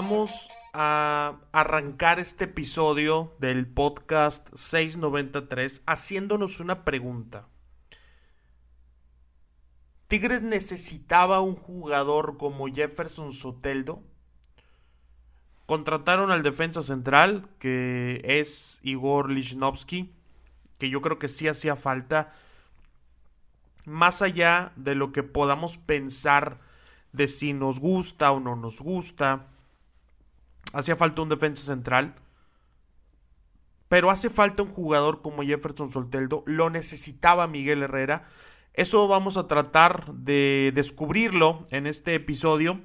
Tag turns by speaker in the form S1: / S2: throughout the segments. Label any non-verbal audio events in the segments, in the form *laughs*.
S1: vamos a arrancar este episodio del podcast 693 haciéndonos una pregunta. ¿Tigres necesitaba un jugador como Jefferson Soteldo? Contrataron al defensa central, que es Igor Lichnowsky, que yo creo que sí hacía falta, más allá de lo que podamos pensar de si nos gusta o no nos gusta. Hacía falta un defensa central. Pero hace falta un jugador como Jefferson Solteldo. Lo necesitaba Miguel Herrera. Eso vamos a tratar de descubrirlo en este episodio.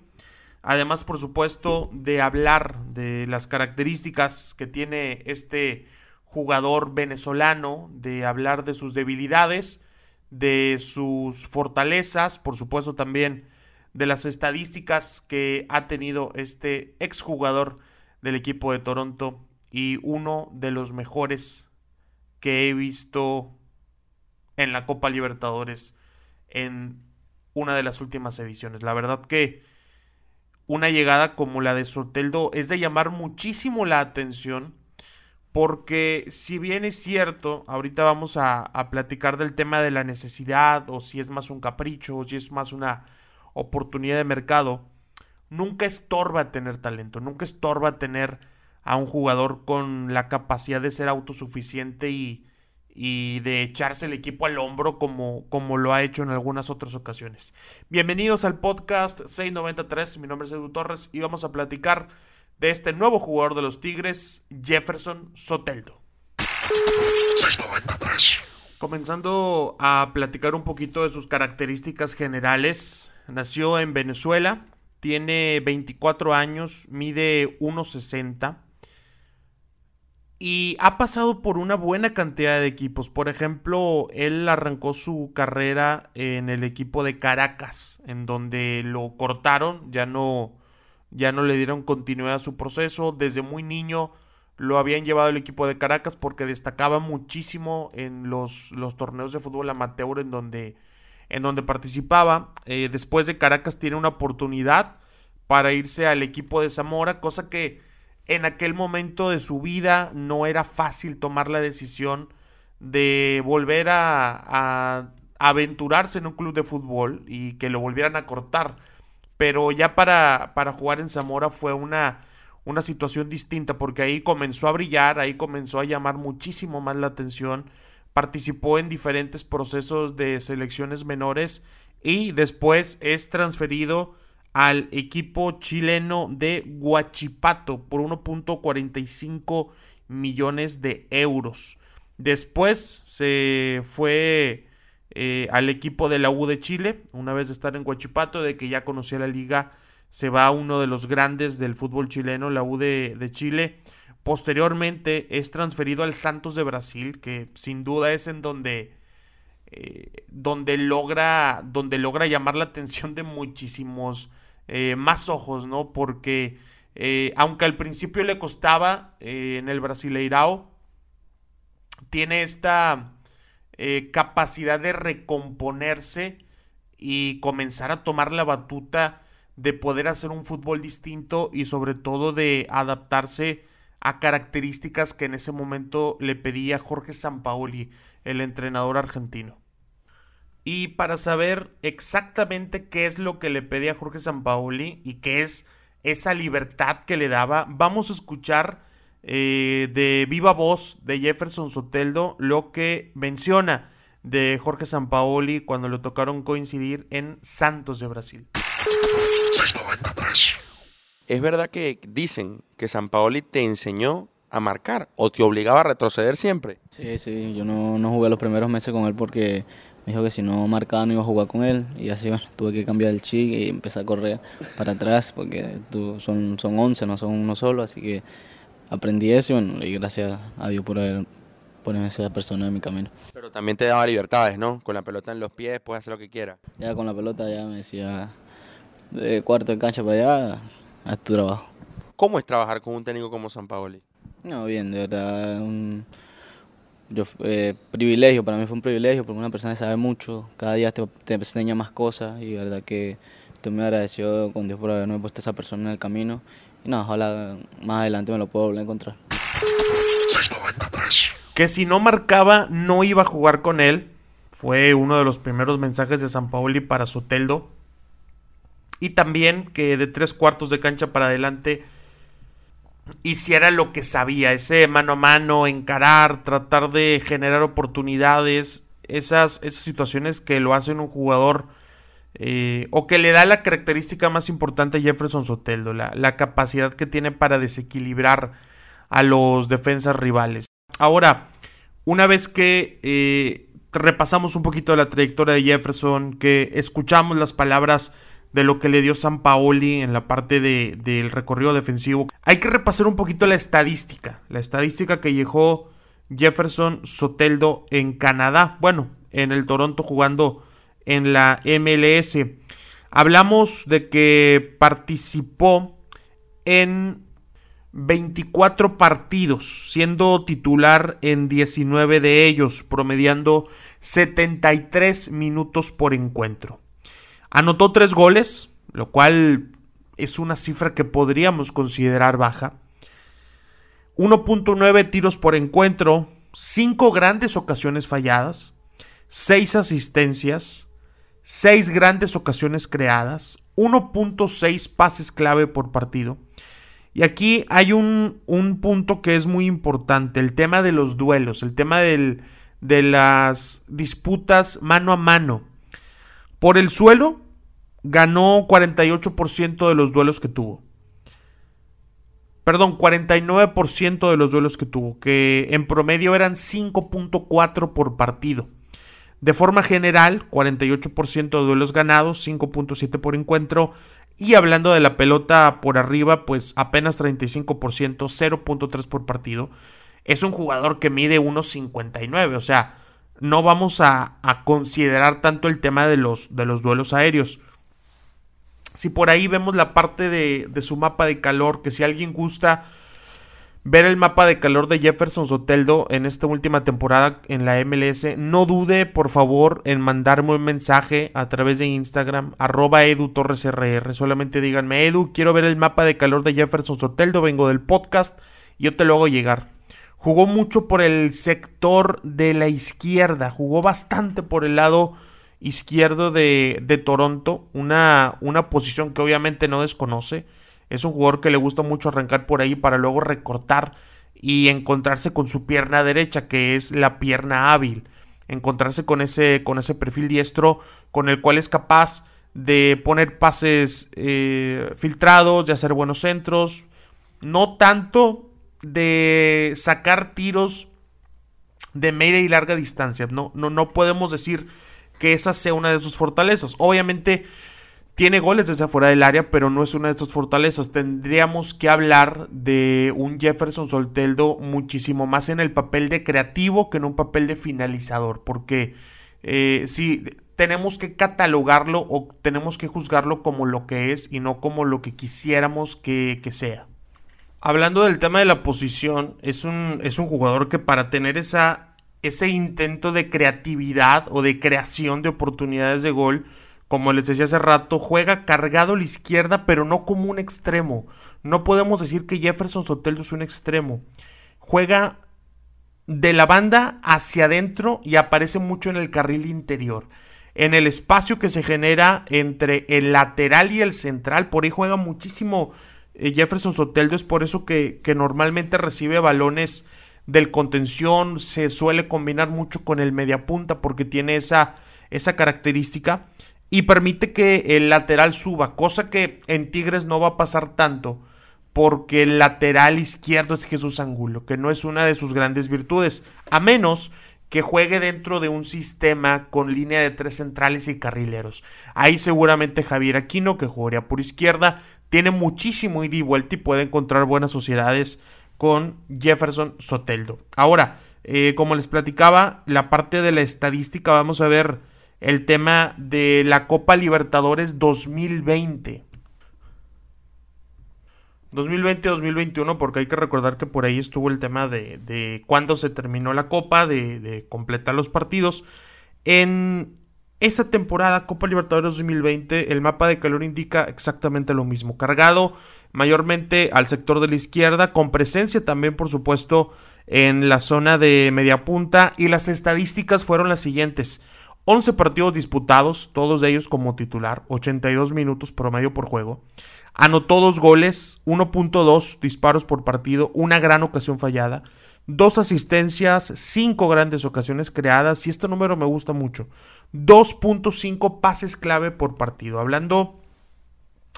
S1: Además, por supuesto, de hablar de las características que tiene este jugador venezolano, de hablar de sus debilidades, de sus fortalezas, por supuesto también de las estadísticas que ha tenido este exjugador del equipo de Toronto y uno de los mejores que he visto en la Copa Libertadores en una de las últimas ediciones. La verdad que una llegada como la de Soteldo es de llamar muchísimo la atención porque si bien es cierto, ahorita vamos a, a, platicar del tema de la necesidad o si es más un capricho o si es más una oportunidad de mercado, nunca estorba tener talento, nunca estorba tener a un jugador con la capacidad de ser autosuficiente y, y de echarse el equipo al hombro como, como lo ha hecho en algunas otras ocasiones. Bienvenidos al podcast 693, mi nombre es Edu Torres y vamos a platicar de este nuevo jugador de los Tigres, Jefferson Soteldo. 693. Comenzando a platicar un poquito de sus características generales, nació en Venezuela, tiene 24 años, mide 1,60 y ha pasado por una buena cantidad de equipos. Por ejemplo, él arrancó su carrera en el equipo de Caracas, en donde lo cortaron, ya no, ya no le dieron continuidad a su proceso. Desde muy niño lo habían llevado al equipo de Caracas porque destacaba muchísimo en los, los torneos de fútbol amateur en donde, en donde participaba. Eh, después de Caracas tiene una oportunidad para irse al equipo de Zamora, cosa que en aquel momento de su vida no era fácil tomar la decisión de volver a, aventurarse en un club de fútbol y que lo volvieran a cortar. Pero ya para, para jugar en Zamora fue una, una situación distinta porque ahí comenzó a brillar, ahí comenzó a llamar muchísimo más la atención, participó en diferentes procesos de selecciones menores y después es transferido al equipo chileno de Guachipato por 1.45 millones de euros. Después se fue eh, al equipo de la U de Chile, una vez de estar en Guachipato, de que ya conocía la liga, se va uno de los grandes del fútbol chileno, la U de, Chile. Posteriormente es transferido al Santos de Brasil, que sin duda es en donde, eh, donde, logra, donde logra llamar la atención de muchísimos eh, más ojos, ¿no? Porque eh, aunque al principio le costaba en el Brasileirao, tiene esta capacidad de recomponerse y comenzar a tomar la batuta de poder hacer un fútbol distinto y sobre todo de adaptarse a características que en ese momento le pedía Jorge Sampaoli, el entrenador argentino. Y para saber exactamente qué es lo que le pedía Jorge Sampaoli y qué es esa libertad que le daba, vamos a escuchar eh, de viva voz de Jefferson Soteldo lo que menciona de Jorge Sampaoli cuando le tocaron coincidir en Santos de Brasil.
S2: Es verdad que dicen que Sampaoli te enseñó a marcar o te obligaba a retroceder siempre.
S3: Sí, sí, yo no, no jugué los primeros meses con él porque me dijo que si no marcaba no iba a jugar con él y así bueno, tuve que cambiar el chip y empezar a correr para atrás porque tú, son, son 11, no son uno solo, así que aprendí eso y bueno, y gracias a Dios por haber ponerme esa persona en mi camino.
S2: Pero también te daba libertades, ¿no? Con la pelota en los pies puedes hacer lo que quieras.
S3: Ya con la pelota ya me decía de cuarto de cancha para allá, haz tu trabajo.
S2: ¿Cómo es trabajar con un técnico como San Paoli?
S3: No, bien, de verdad, un yo, eh, privilegio, para mí fue un privilegio porque una persona que sabe mucho, cada día te, enseña más cosas y la verdad que, estoy muy agradecido con Dios por haberme puesto esa persona en el camino. Y nada, ojalá más adelante me lo pueda volver a encontrar.
S1: Que si no marcaba, no iba a jugar con él. Fue uno de los primeros mensajes de San Paoli para Soteldo. Y también que de tres cuartos de cancha para adelante hiciera lo que sabía, ese mano a mano, encarar, tratar de generar oportunidades, esas, esas situaciones que lo hacen un jugador eh, o que le da la característica más importante a Jefferson Soteldo, la, capacidad que tiene para desequilibrar a los defensas rivales. Ahora, una vez que eh, repasamos un poquito la trayectoria de Jefferson, que escuchamos las palabras de lo que le dio San Paoli en la parte del recorrido defensivo. Hay que repasar un poquito la estadística, la estadística que dejó Jefferson Soteldo en Canadá, bueno, en el Toronto jugando en la MLS. Hablamos de que participó en 24 partidos, siendo titular en 19 de ellos, promediando 73 minutos por encuentro. Anotó tres goles, lo cual es una cifra que podríamos considerar baja. 1.9 tiros por encuentro, 5 grandes ocasiones falladas, 6 asistencias, 6 grandes ocasiones creadas, 1.6 pases clave por partido. Y aquí hay un, un, punto que es muy importante, el tema de los duelos, el tema del, de las disputas mano a mano. Por el suelo, ganó 48% de los duelos que tuvo. Perdón, 49% de los duelos que tuvo, que en promedio eran 5.4 por partido. De forma general, 48% de duelos ganados, 5.7 por encuentro. Y hablando de la pelota por arriba, pues apenas 35%, 0.3 por partido. Es un jugador que mide 1.59, o sea, no vamos a, a, considerar tanto el tema de los, de los duelos aéreos. Si por ahí vemos la parte de, su mapa de calor, que si alguien gusta ver el mapa de calor de Jefferson Soteldo en esta última temporada en la MLS, no dude por favor en mandarme un mensaje a través de Instagram, arroba Edu Torres RR. Solamente díganme, Edu, quiero ver el mapa de calor de Jefferson Soteldo, vengo del podcast, yo te lo hago llegar. Jugó mucho por el sector de la izquierda, jugó bastante por el lado izquierdo de, de Toronto, una, una posición que obviamente no desconoce. Es un jugador que le gusta mucho arrancar por ahí para luego recortar y encontrarse con su pierna derecha, que es la pierna hábil. Encontrarse con ese, con ese perfil diestro con el cual es capaz de poner pases eh, filtrados, de hacer buenos centros. No tanto de sacar tiros de media y larga distancia. No, no, no podemos decir que esa sea una de sus fortalezas. Obviamente tiene goles desde afuera del área, pero no es una de sus fortalezas. Tendríamos que hablar de un Jefferson Solteldo muchísimo más en el papel de creativo que en un papel de finalizador, porque eh, si tenemos que catalogarlo o tenemos que juzgarlo como lo que es y no como lo que quisiéramos que, que sea. Hablando del tema de la posición, es un, es un jugador que para tener esa ese intento de creatividad o de creación de oportunidades de gol, como les decía hace rato, juega cargado a la izquierda, pero no como un extremo. No podemos decir que Jefferson Soteldo es un extremo. Juega de la banda hacia adentro y aparece mucho en el carril interior. En el espacio que se genera entre el lateral y el central, por ahí juega muchísimo eh, Jefferson Soteldo. Es por eso que, que normalmente recibe balones del contención, se suele combinar mucho con el mediapunta porque tiene esa, esa característica y permite que el lateral suba, cosa que en Tigres no va a pasar tanto porque el lateral izquierdo es Jesús Angulo, que no es una de sus grandes virtudes, a menos que juegue dentro de un sistema con línea de tres centrales y carrileros. Ahí seguramente Javier Aquino, que jugaría por izquierda, tiene muchísimo ida y vuelta y puede encontrar buenas sociedades con Jefferson Soteldo. Ahora, eh, como les platicaba, la parte de la estadística, vamos a ver el tema de la Copa Libertadores 2020. 2020-2021, porque hay que recordar que por ahí estuvo el tema de, de cuándo se terminó la Copa, de, de completar los partidos. En Esa temporada, Copa Libertadores 2020, el mapa de calor indica exactamente lo mismo. Cargado mayormente al sector de la izquierda, con presencia también, por supuesto, en la zona de media punta. Y las estadísticas fueron las siguientes. 11 partidos disputados, todos ellos como titular, 82 minutos promedio por juego. Anotó dos goles, 1.2 disparos por partido, una gran ocasión fallada, dos asistencias, cinco grandes ocasiones creadas y este número me gusta mucho. 2.5 pases clave por partido. Hablando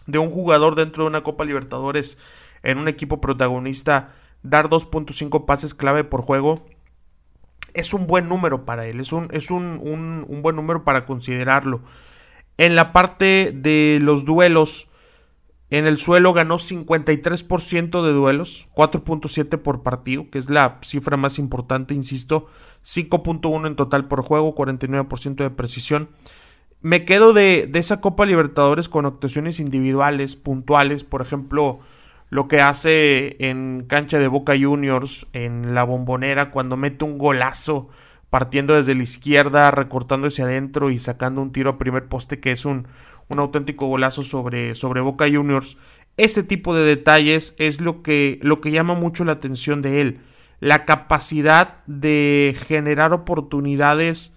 S1: de un jugador dentro de una Copa Libertadores en un equipo protagonista, dar 2.5 pases clave por juego es un buen número para él, es un, es un, un buen número para considerarlo. En la parte de los duelos, en el suelo ganó 53% de duelos, 4.7 por partido, que es la cifra más importante, insisto, 5.1 en total por juego, 49% de precisión. Me quedo de, de, esa Copa Libertadores con actuaciones individuales, puntuales, por ejemplo, lo que hace en cancha de Boca Juniors, en la bombonera, cuando mete un golazo partiendo desde la izquierda, recortando hacia adentro y sacando un tiro a primer poste, que es un, un auténtico golazo sobre, sobre Boca Juniors. Ese tipo de detalles es lo que, lo que llama mucho la atención de él. La capacidad de generar oportunidades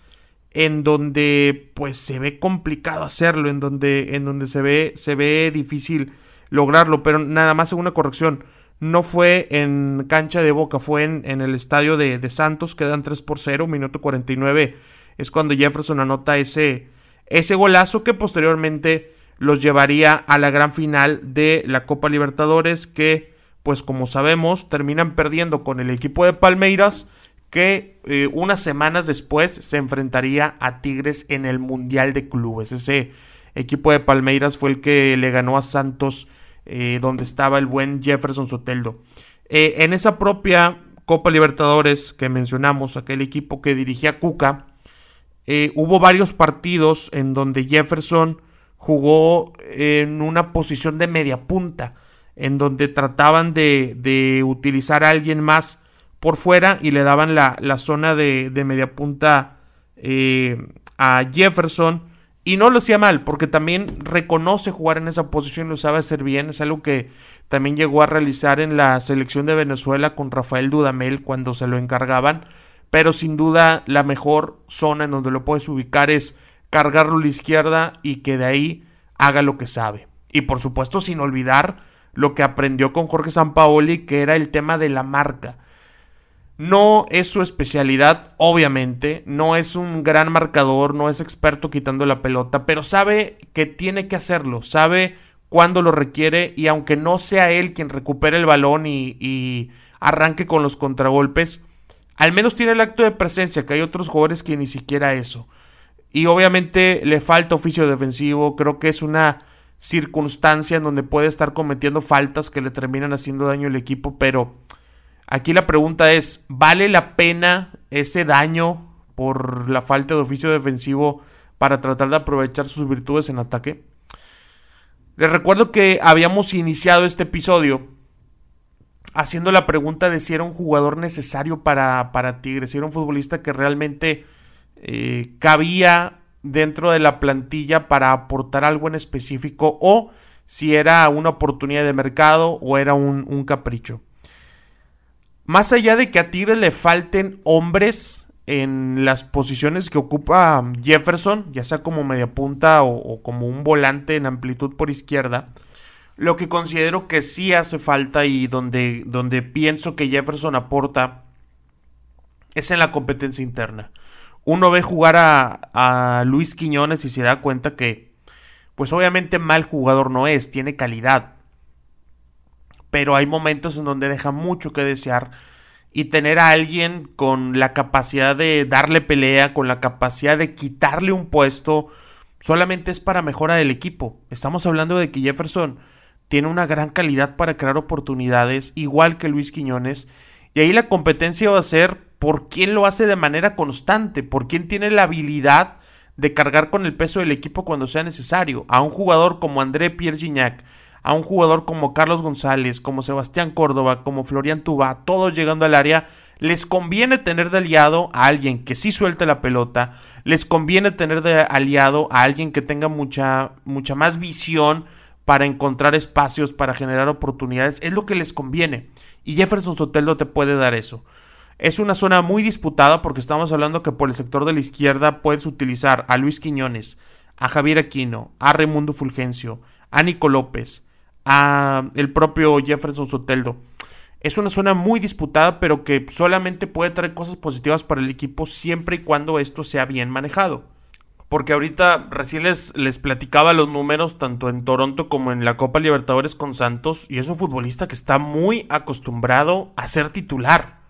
S1: en donde pues se ve complicado hacerlo, en donde, en donde se, ve, se ve difícil lograrlo, pero nada más una corrección. No fue en cancha de Boca, fue en, en el estadio de, de, Santos, quedan 3 por 0, minuto 49. Es cuando Jefferson anota ese, ese golazo que posteriormente los llevaría a la gran final de la Copa Libertadores que pues como sabemos terminan perdiendo con el equipo de Palmeiras que eh, unas semanas después se enfrentaría a Tigres en el Mundial de Clubes. Ese equipo de Palmeiras fue el que le ganó a Santos eh, donde estaba el buen Jefferson Soteldo. Eh, en esa propia Copa Libertadores que mencionamos, aquel equipo que dirigía Cuca, eh, hubo varios partidos en donde Jefferson jugó en una posición de media punta, en donde trataban de, utilizar a alguien más por fuera y le daban la, zona de, media punta eh, a Jefferson. Y no lo hacía mal, porque también reconoce jugar en esa posición, lo sabe hacer bien. Es algo que también llegó a realizar en la selección de Venezuela con Rafael Dudamel cuando se lo encargaban pero sin duda la mejor zona en donde lo puedes ubicar es cargarlo a la izquierda y que de ahí haga lo que sabe. Y por supuesto sin olvidar lo que aprendió con Jorge Sampaoli, que era el tema de la marca. No es su especialidad, obviamente, no es un gran marcador, no es experto quitando la pelota, pero sabe que tiene que hacerlo, sabe cuándo lo requiere y aunque no sea él quien recupere el balón y, y arranque con los contragolpes, al menos tiene el acto de presencia, que hay otros jugadores que ni siquiera eso. Y obviamente le falta oficio defensivo, creo que es una circunstancia en donde puede estar cometiendo faltas que le terminan haciendo daño al equipo, pero aquí la pregunta es, ¿vale la pena ese daño por la falta de oficio defensivo para tratar de aprovechar sus virtudes en ataque? Les recuerdo que habíamos iniciado este episodio haciendo la pregunta de si era un jugador necesario para, para Tigres, si era un futbolista que realmente eh, cabía dentro de la plantilla para aportar algo en específico o si era una oportunidad de mercado o era un, capricho. Más allá de que a Tigres le falten hombres en las posiciones que ocupa Jefferson, ya sea como media punta o, o como un volante en amplitud por izquierda, lo que considero que sí hace falta y donde, donde pienso que Jefferson aporta es en la competencia interna. Uno ve jugar a, a Luis Quiñones y se da cuenta que, pues obviamente mal jugador no es, tiene calidad. Pero hay momentos en donde deja mucho que desear y tener a alguien con la capacidad de darle pelea, con la capacidad de quitarle un puesto, solamente es para mejora del equipo. Estamos hablando de que Jefferson tiene una gran calidad para crear oportunidades, igual que Luis Quiñones. Y ahí la competencia va a ser por quién lo hace de manera constante, por quién tiene la habilidad de cargar con el peso del equipo cuando sea necesario. A un jugador como André Pierre Gignac, a un jugador como Carlos González, como Sebastián Córdoba, como Florian Tuba, todos llegando al área, les conviene tener de aliado a alguien que sí suelte la pelota, les conviene tener de aliado a alguien que tenga mucha, mucha más visión para encontrar espacios, para generar oportunidades, es lo que les conviene. Y Jefferson Soteldo te puede dar eso. Es una zona muy disputada porque estamos hablando que por el sector de la izquierda puedes utilizar a Luis Quiñones, a Javier Aquino, a Raimundo Fulgencio, a Nico López, a el propio Jefferson Soteldo. Es una zona muy disputada, pero que solamente puede traer cosas positivas para el equipo siempre y cuando esto sea bien manejado. Porque ahorita recién les, les platicaba los números tanto en Toronto como en la Copa Libertadores con Santos. Y es un futbolista que está muy acostumbrado a ser titular.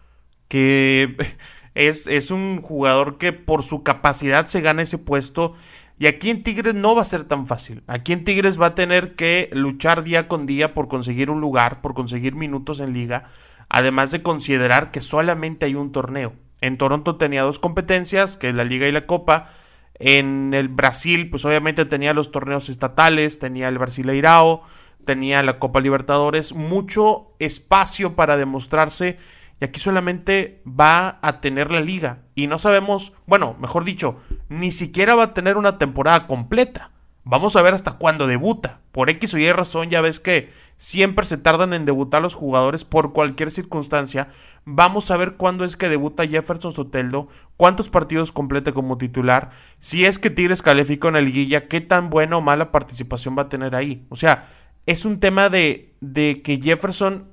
S1: Que *laughs* es, es un jugador que por su capacidad se gana ese puesto y aquí en Tigres no va a ser tan fácil. Aquí en Tigres va a tener que luchar día con día por conseguir un lugar, por conseguir minutos en liga, además de considerar que solamente hay un torneo. En Toronto tenía dos competencias, que es la liga y la copa. En el Brasil, pues obviamente tenía los torneos estatales, tenía el Brasileirao, tenía la Copa Libertadores, mucho espacio para demostrarse y aquí solamente va a tener la liga. Y no sabemos, bueno, mejor dicho, ni siquiera va a tener una temporada completa. Vamos a ver hasta cuándo debuta. Por X o Y razón, ya ves que siempre se tardan en debutar los jugadores por cualquier circunstancia. Vamos a ver cuándo es que debuta Jefferson Soteldo, cuántos partidos completa como titular, si es que Tigres califica en la liguilla, qué tan buena o mala participación va a tener ahí. O sea, es un tema de, de que Jefferson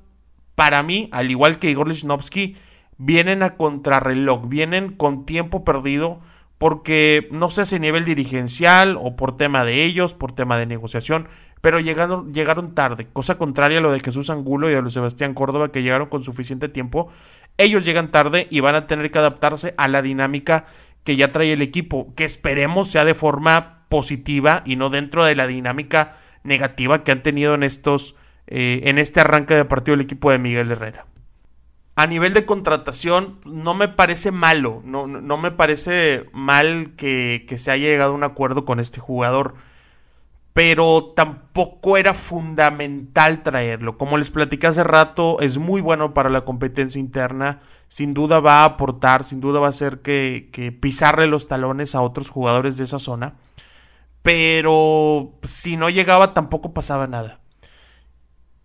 S1: para mí, al igual que Igor Lichnowsky, vienen a contrarreloj, vienen con tiempo perdido porque no sé si nivel dirigencial o por tema de ellos, por tema de negociación, pero llegaron, llegaron tarde, cosa contraria a lo de Jesús Angulo y a lo Sebastián Córdoba que llegaron con suficiente tiempo. Ellos llegan tarde y van a tener que adaptarse a la dinámica que ya trae el equipo, que esperemos sea de forma positiva y no dentro de la dinámica negativa que han tenido en estos eh, en este arranque de partido del equipo de Miguel Herrera. A nivel de contratación, no me parece malo, no, no me parece mal que, que se haya llegado a un acuerdo con este jugador, pero tampoco era fundamental traerlo. Como les platicé hace rato, es muy bueno para la competencia interna, sin duda va a aportar, sin duda va a hacer que, que pisarle los talones a otros jugadores de esa zona, pero si no llegaba tampoco pasaba nada.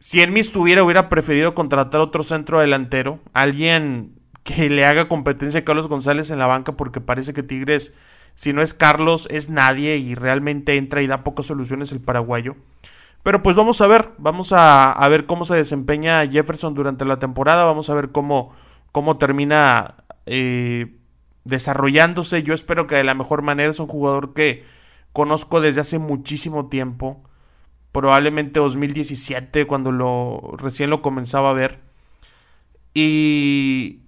S1: Si en mí estuviera, hubiera preferido contratar otro centro delantero, alguien que le haga competencia a Carlos González en la banca, porque parece que Tigres, si no es Carlos, es nadie y realmente entra y da pocas soluciones el paraguayo. Pero pues vamos a ver, vamos a, ver cómo se desempeña Jefferson durante la temporada, vamos a ver cómo, cómo termina eh, desarrollándose. Yo espero que de la mejor manera es un jugador que conozco desde hace muchísimo tiempo probablemente 2017 cuando lo recién lo comenzaba a ver. Y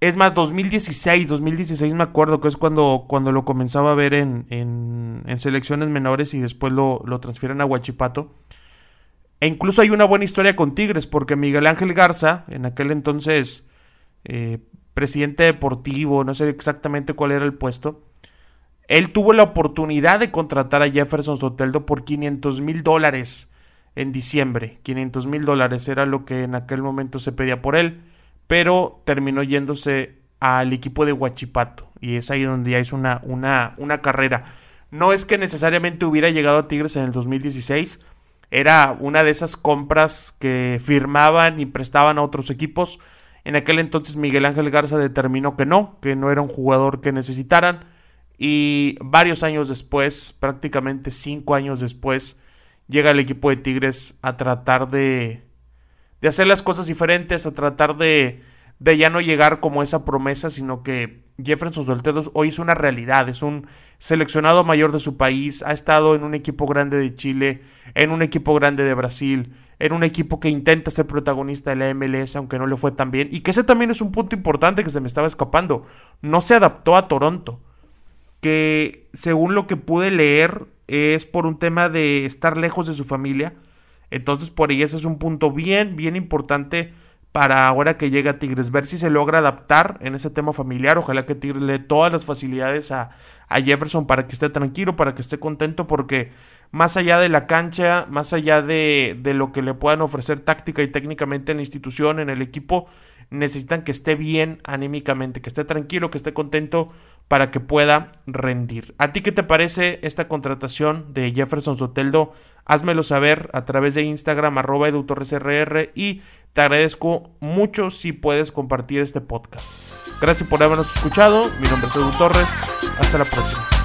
S1: es más 2016, 2016 me acuerdo que es cuando, cuando lo comenzaba a ver en, en, selecciones menores y después lo, lo, transfieren a Huachipato. E incluso hay una buena historia con Tigres porque Miguel Ángel Garza, en aquel entonces eh, presidente deportivo, no sé exactamente cuál era el puesto, él tuvo la oportunidad de contratar a Jefferson Soteldo por 500 mil dólares en diciembre. 500 mil dólares era lo que en aquel momento se pedía por él, pero terminó yéndose al equipo de Huachipato y es ahí donde ya hizo una, una, una carrera. No es que necesariamente hubiera llegado a Tigres en el 2016, era una de esas compras que firmaban y prestaban a otros equipos. En aquel entonces Miguel Ángel Garza determinó que no, que no era un jugador que necesitaran y varios años después, prácticamente cinco años después, llega el equipo de Tigres a tratar de, de hacer las cosas diferentes, a tratar de, de ya no llegar como esa promesa, sino que Jefferson Solteros hoy es una realidad, es un seleccionado mayor de su país, ha estado en un equipo grande de Chile, en un equipo grande de Brasil, en un equipo que intenta ser protagonista de la MLS, aunque no le fue tan bien, y que ese también es un punto importante que se me estaba escapando, no se adaptó a Toronto que según lo que pude leer es por un tema de estar lejos de su familia. Entonces por ahí ese es un punto bien, bien importante para ahora que llega Tigres. Ver si se logra adaptar en ese tema familiar. Ojalá que Tigres le dé todas las facilidades a, a Jefferson para que esté tranquilo, para que esté contento, porque más allá de la cancha, más allá de, de lo que le puedan ofrecer táctica y técnicamente en la institución, en el equipo, necesitan que esté bien anímicamente, que esté tranquilo, que esté contento para que pueda rendir. ¿A ti qué te parece esta contratación de Jefferson Soteldo? Házmelo saber a través de Instagram arroba edutorresrr y te agradezco mucho si puedes compartir este podcast. Gracias por habernos escuchado. Mi nombre es Edu Torres. Hasta la próxima.